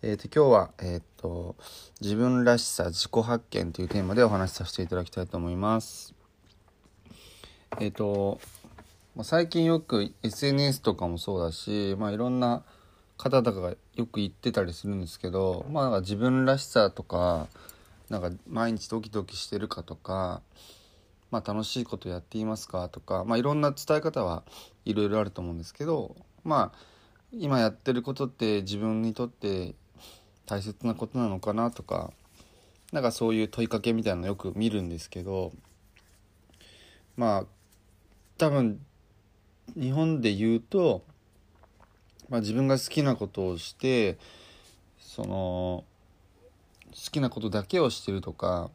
えー、と今日は、えー、と自分らしさ自己発見というテーマでお話しさせていただきたいと思います。えっ、とまあ最近よく SNS とかもそうだし、まあ、いろんな方とかがよく言ってたりするんですけど、まあ、なんか自分らしさとかなんか毎日ドキドキしてるかとか、まあ、楽しいことやっていますかとか、まあ、いろんな伝え方はいろいろあると思うんですけどまあ今やってることって自分にとって大切なことなのかなとかなんかそういう問いかけみたいなのよく見るんですけどまあ多分日本で言うと、まあ、自分が好きなことをしてその好きなことだけをしてるとか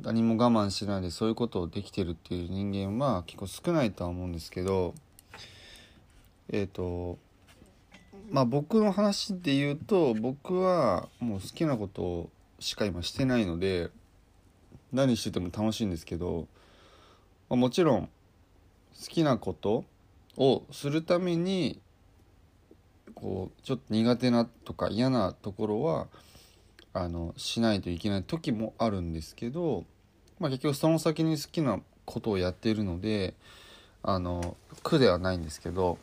何も我慢しないでそういうことをできてるっていう人間は結構少ないとは思うんですけどえっ、とまあ僕の話で言うと僕はもう好きなことしか今してないので何してても楽しいんですけど、まあもちろん好きなことをするためにこうちょっと苦手なとか嫌なところはあのしないといけない時もあるんですけど、まあ、結局その先に好きなことをやっているのであの苦ではないんですけど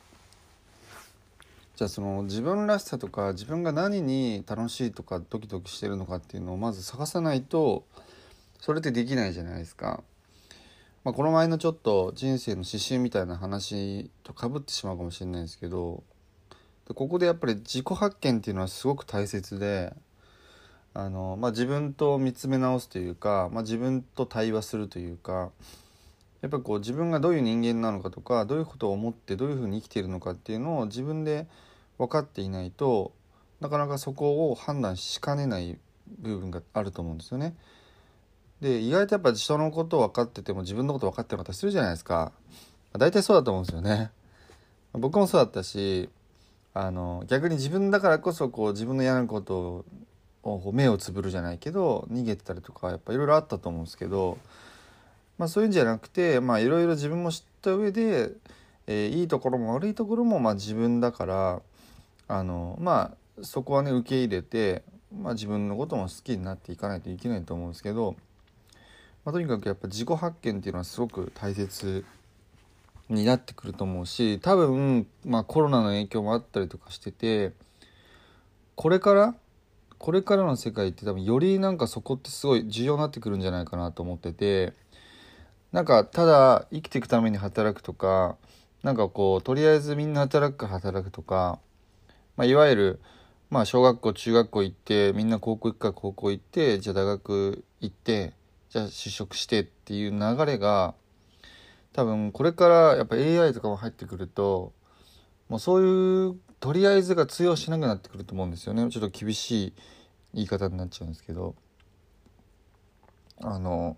じゃあその自分らしさとか自分が何に楽しいとかドキドキしてるのかっていうのをまず探さないとそれってできないじゃないですか。まあ、この前のちょっと人生の指針みたいな話とかぶってしまうかもしれないですけどでここでやっぱり自己発見っていうのはすごく大切であの、まあ、自分と見つめ直すというか、まあ、自分と対話するというかやっぱこう自分がどういう人間なのかとかどういうことを思ってどういうふうに生きているのかっていうのを自分で分かっていないとなかなかそこを判断しかねない部分があると思うんですよね。で意外とやっぱ人のこと分かってても自分のこと分かってなかったりするじゃないですか。大体そうだと思うんですよね。僕もそうだったしあの逆に自分だからこそこう自分の嫌なことを目をつぶるじゃないけど逃げてたりとかやっぱいろいろあったと思うんですけど、まあ、そういうんじゃなくてまあいろいろ自分も知った上で、えーいいところも悪いところもまあ自分だからあのまあそこはね受け入れて、まあ、自分のことも好きになっていかないといけないと思うんですけど、まあ、とにかくやっぱ自己発見っていうのはすごく大切になってくると思うし多分、まあ、コロナの影響もあったりとかしててこれからこれからの世界って多分よりなんかそこってすごい重要になってくるんじゃないかなと思っててなんかただ生きていくために働くとかなんかこうとりあえずみんな働くか働くとか、まあ、いわゆるまあ小学校中学校行ってみんな高校行くから高校行ってじゃあ大学行ってじゃあ就職してっていう流れが多分これからやっぱ AI とかも入ってくるともうそういうとりあえずが通用しなくなってくると思うんですよね。ちょっと厳しい言い方になっちゃうんですけど。あの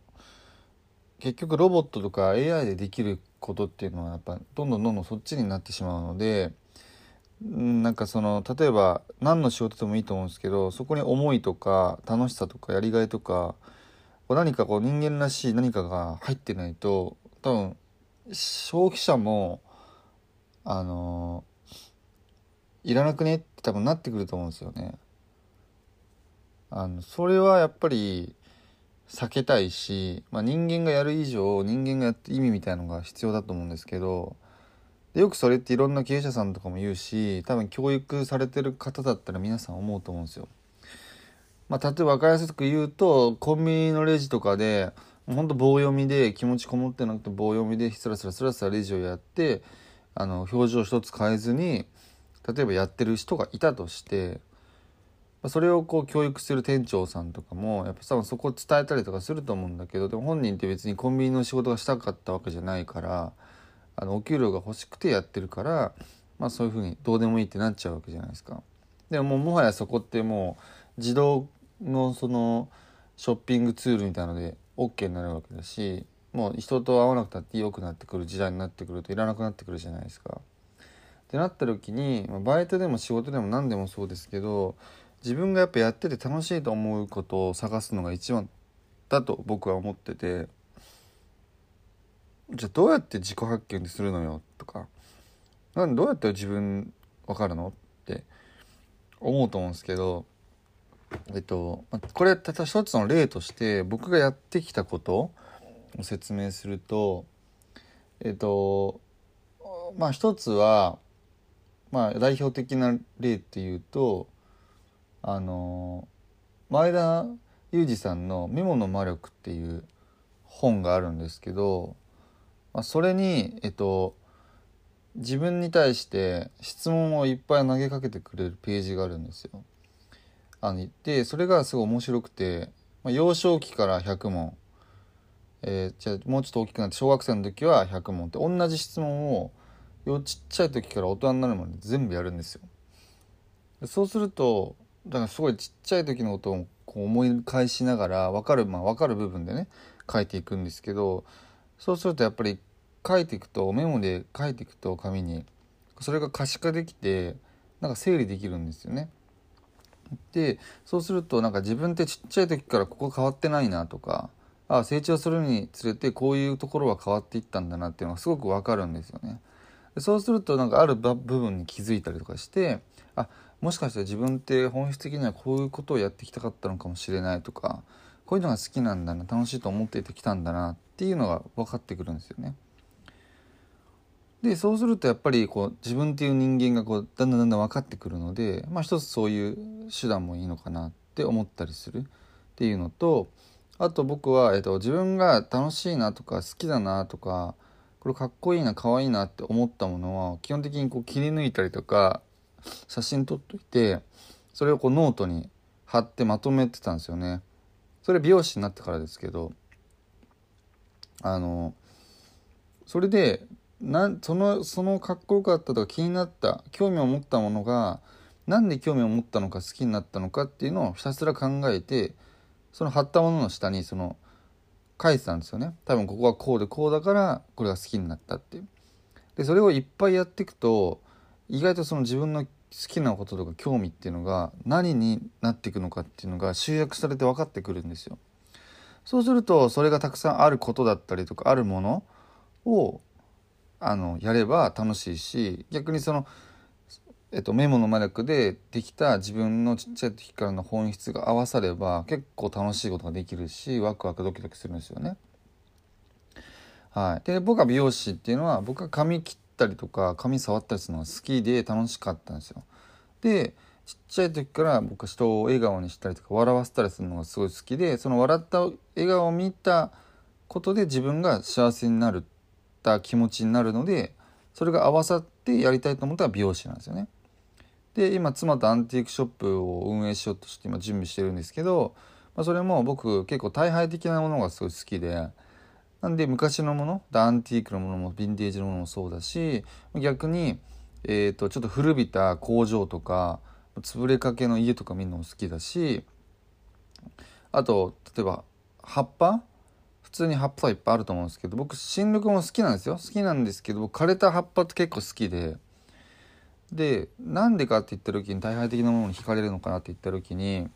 結局ロボットとか AI でできることっていうのはやっぱどんどんどんどんそっちになってしまうのでなんかその例えば何の仕事でもいいと思うんですけどそこに思いとか楽しさとかやりがいとか何かこう人間らしい何かが入ってないと多分消費者もあのいらなくね？って多分なってくると思うんですよね。あのそれはやっぱり避けたいし、まあ、人間がやる以上人間がやって意味みたいのが必要だと思うんですけどでよくそれっていろんな経営者さんとかも言うし多分教育されてる方だったら皆さん思うと思うんですよ。まあ、例えば分かりやすく言うとコンビニのレジとかでほんと棒読みで気持ちこもってなくて棒読みでスラスラスラスラレジをやってあの表情一つ変えずに例えばやってる人がいたとしてそれをこう教育する店長さんとかもやっぱ多分そこを伝えたりとかすると思うんだけどでも本人って別にコンビニの仕事がしたかったわけじゃないからあのお給料が欲しくてやってるから、まあ、そういうふうにどうでもいいってなっちゃうわけじゃないですか。でももはやそこってもう自動のそのショッピングツールみたいなので OK になるわけだしもう人と会わなくたって良くなってくる時代になってくるといらなくなってくるじゃないですか。ってなった時にバイトでも仕事でも何でもそうですけど自分がやっぱやってて楽しいと思うことを探すのが一番だと僕は思っててじゃあどうやって自己発見するのよとか。なんどうやって自分分かるのって思うと思うんですけどえっとこれただ一つの例として僕がやってきたことを説明するとえっとまあ一つはまあ代表的な例っていうとあの前田裕二さんの「メモの魔力」っていう本があるんですけど、まあ、それにえっと自分に対して質問をいっぱい投げかけてくれるページがあるんですよ。あのでそれがすごい面白くて、まあ、幼少期から100問、えー、じゃあもうちょっと大きくなって小学生の時は100問って同じ質問をちっちゃい時から大人になるまで全部やるんですよ。そうするとだからすごいちっちゃい時のことをこう思い返しながら分かるまあ分かる部分でね書いていくんですけどそうするとやっぱり書いていくとメモで書いていくと紙にそれが可視化できてなんか整理できるんですよね。でそうするとなんか自分ってちっちゃい時からここ変わってないなとかあ成長するにつれてこういうところは変わっていったんだなっていうのがすごく分かるんですよね。そうするとなんかある部分に気づいたりとかしてあもしかしたら自分って本質的にはこういうことをやってきたかったのかもしれないとかこういうのが好きなんだな楽しいと思っていてきたんだなっていうのが分かってくるんですよね。でそうするとやっぱりこう自分っていう人間がこうだんだんだんだん分かってくるので、まあ、一つそういう手段もいいのかなって思ったりするっていうのとあと僕は、えっと、自分が楽しいなとか好きだなとかこれかっこいいな可愛いなって思ったものは基本的にこう切り抜いたりとか写真撮っといてそれをこうノートに貼ってまとめてたんですよね。それ美容師になってからですけどあのそれでなそのそのかっこよかったとか気になった興味を持ったものが何で興味を持ったのか好きになったのかっていうのをひたすら考えてその貼ったものの下にその書いてたんですよね。多分ここはこうでこうだからこれが好きになったっていう。でそれをいっぱいやっていくと意外とその自分の好きなこととか興味っていうのが何になっていくのかっていうのが集約されて分かってくるんですよ。そうするとそれがたくさんあることだったりとかあるものをあのやれば楽しいし逆にその、えっと、メモの魔力でできた自分のちっちゃい時からの本質が合わされば結構楽しいことができるしワクワクドキドキするんですよね。はい、で僕は美容師っていうのは僕は髪切ったりとか髪触ったりするのが好きで楽しかったんですよ。でちっちゃい時から僕は人を笑顔にしたりとか笑わせたりするのがすごい好きでその笑った笑顔を見たことで自分が幸せになるった気持ちになるのでそれが合わさってやりたいと思ったら美容師なんですよね。で今妻とアンティークショップを運営しようとして今準備してるんですけど、まあ、それも僕結構大敗的なものがすごい好きでなんで昔のものアンティークのものもヴィンテージのものもそうだし逆に、えーと、ちょっと古びた工場とか潰れかけの家とか見るのも好きだしあと例えば葉っぱ通に葉っぱはいっぱいあると思うんですけど僕新緑も好きなんですよ。好きなんですけど枯れた葉っぱって結構好きで。でなんでかって言った時に大敗的なものに惹かれるのかなって言った時に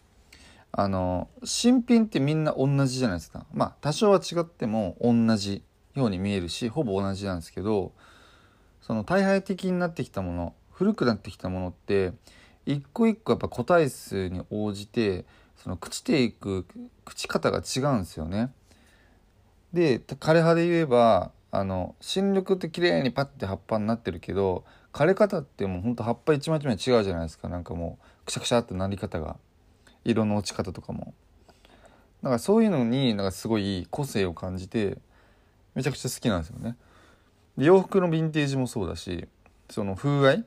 あの新品ってみんな同じじゃないですか。まあ多少は違っても同じように見えるしほぼ同じなんですけどその大敗的になってきたもの古くなってきたものって一個一個やっぱ個体数に応じてその朽ちていく朽ち方が違うんですよね。で枯れ葉で言えばあの新緑って綺麗にパッて葉っぱになってるけど枯れ方ってもうほんと葉っぱ一枚一枚違うじゃないですか。なんかもうくしゃくしゃってなり方が。色の落ち方とかも。だかそういうのになんかすごい個性を感じてめちゃくちゃ好きなんですよね。で洋服のヴィンテージもそうだしその風合い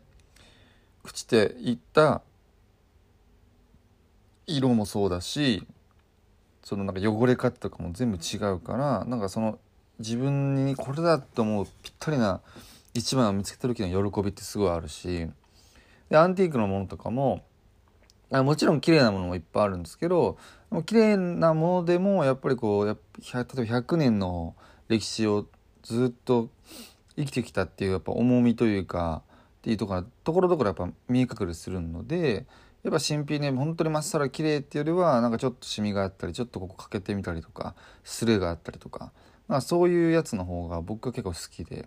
朽ちていった色もそうだしそのなんか汚れ方とかも全部違うからなんかその自分にこれだと思うぴったりな一番を見つけた時の喜びってすごいあるしでアンティークのものとかもあもちろん綺麗なものもいっぱいあるんですけど綺麗なものでもやっぱりこうや例えば100年の歴史をずっと生きてきたっていうやっぱ重みというかっていうところところどころやっぱ見え隠れするのでやっぱ新品ね本当にまっさら綺麗っていうよりはなんかちょっとシミがあったりちょっとここ欠けてみたりとかスレがあったりとか、まあ、そういうやつの方が僕は結構好きで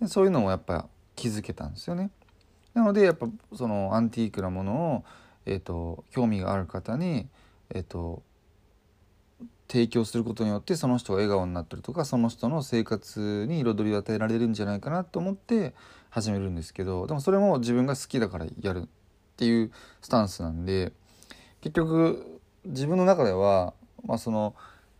でそういうのもやっぱ気づけたんですよね。なのでやっぱそのアンティークなものを、えーと、興味がある方に、えーと提供することによってその人が笑顔になったりとかその人の生活に彩りを与えられるんじゃないかなと思って始めるんですけどでもそれも自分が好きだからやるっていうスタンスなんで結局自分の中では、まあ、その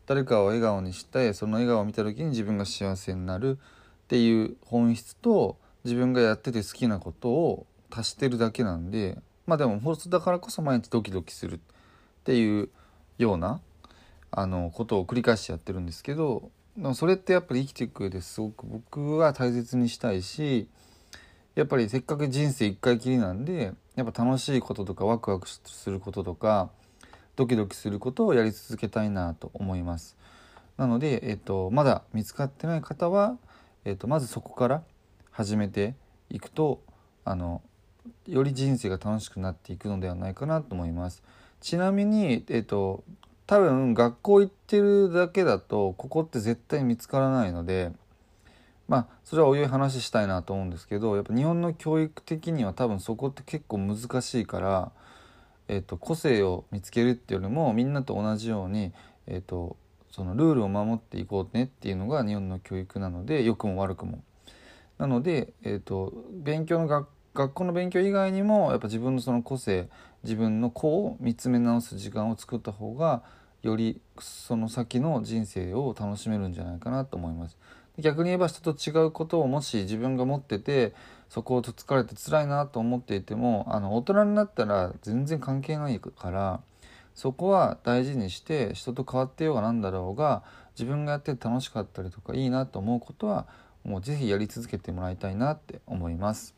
誰かを笑顔にしてその笑顔を見た時に自分が幸せになるっていう本質と自分がやってて好きなことを足してるだけなんでまあでもホストだからこそ毎日ドキドキするっていうようなあのことを繰り返しやってるんですけどそれってやっぱり生きていく上ですごく僕は大切にしたいしやっぱりせっかく人生一回きりなんでやっぱ楽しいこととかワクワクすることとかドキドキすることをやり続けたいなと思います。なので、えっと、まだ見つかってない方は、えっと、まずそこから始めていくとあのより人生が楽しくなっていくのではないかなと思います。ちなみに、えっと、多分学校行ってるだけだとここって絶対見つからないのでまあそれはおいおい話したいなと思うんですけどやっぱ日本の教育的には多分そこって結構難しいから、えーと、個性を見つけるっていうよりもみんなと同じように、えーと、そのルールを守っていこうねっていうのが日本の教育なので良くも悪くも。なので、えーと、勉強の学学校の勉強以外にもやっぱ自分のその個性自分の子を見つめ直す時間を作った方がよりその先の人生を楽しめるんじゃないかなと思います。逆に言えば人と違うことをもし自分が持っててそこをと疲れて辛いなと思っていてもあの大人になったら全然関係ないからそこは大事にして人と変わってようが何だろうが自分がやって楽しかったりとかいいなと思うことはもう是非やり続けてもらいたいなって思います。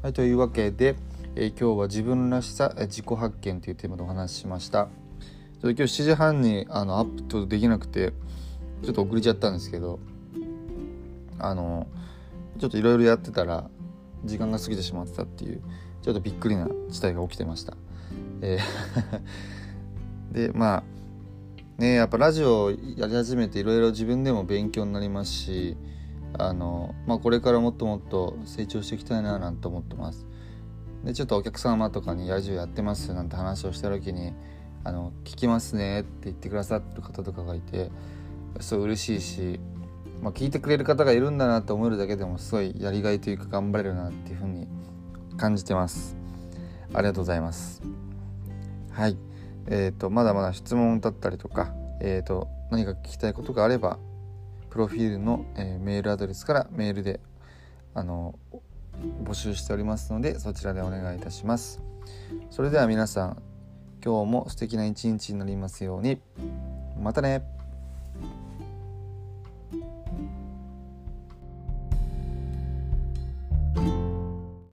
はい、というわけで、えー、今日は自分らしさ自己発見というテーマでお話ししました。ちょっと今日7時半にあのアップとできなくてちょっと遅れちゃったんですけどあのちょっといろいろやってたら時間が過ぎてしまってたっていうちょっとびっくりな事態が起きてました。えー でまあねやっぱラジオやり始めていろいろ自分でも勉強になりますしあの、まあ、これからもっともっと成長していきたいななんて思ってます。でちょっとお客様とかに「野獣やってます」なんて話をした時に「あの聞きますね」って言ってくださってる方とかがいてそう嬉しいし、まあ、聞いてくれる方がいるんだなって思えるだけでもすごいやりがいというか頑張れるなっていうふうに感じてます。ありがとうございます。はい。えーと、まだまだ質問だったりとか、えーと何か聞きたいことがあればプロフィールの、えー、メールアドレスからメールであの募集しておりますのでそちらでお願いいたします。それでは皆さん今日も素敵な一日になりますように。またね。